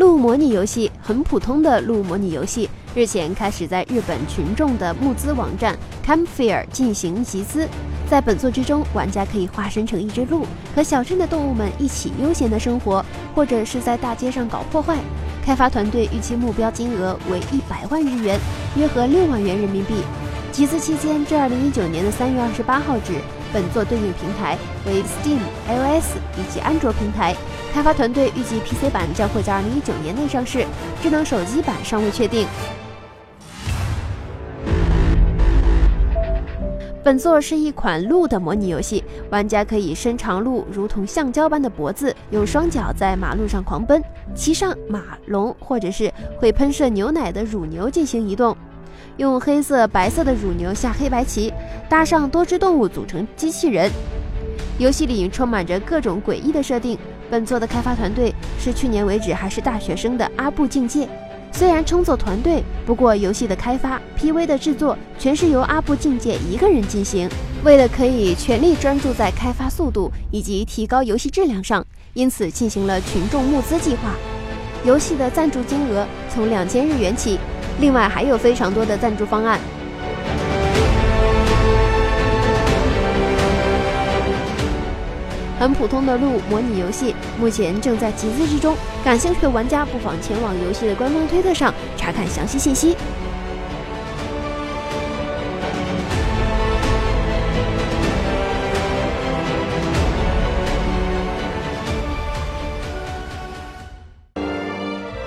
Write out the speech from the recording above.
鹿模拟游戏很普通的鹿模拟游戏，日前开始在日本群众的募资网站 Campfire 进行集资。在本作之中，玩家可以化身成一只鹿，和小镇的动物们一起悠闲的生活，或者是在大街上搞破坏。开发团队预期目标金额为一百万日元，约合六万元人民币。集资期间至二零一九年的三月二十八号止，本作对应平台为 Steam、iOS 以及安卓平台。开发团队预计 PC 版将会在二零一九年内上市，智能手机版尚未确定。本作是一款鹿的模拟游戏，玩家可以伸长鹿如同橡胶般的脖子，用双脚在马路上狂奔，骑上马、龙或者是会喷射牛奶的乳牛进行移动。用黑色、白色的乳牛下黑白棋，搭上多只动物组成机器人。游戏里充满着各种诡异的设定。本作的开发团队是去年为止还是大学生的阿布境界。虽然称作团队，不过游戏的开发、PV 的制作全是由阿布境界一个人进行。为了可以全力专注在开发速度以及提高游戏质量上，因此进行了群众募资计划。游戏的赞助金额从两千日元起。另外还有非常多的赞助方案。很普通的路模拟游戏，目前正在集资之中。感兴趣的玩家不妨前往游戏的官方推特上查看详细信息。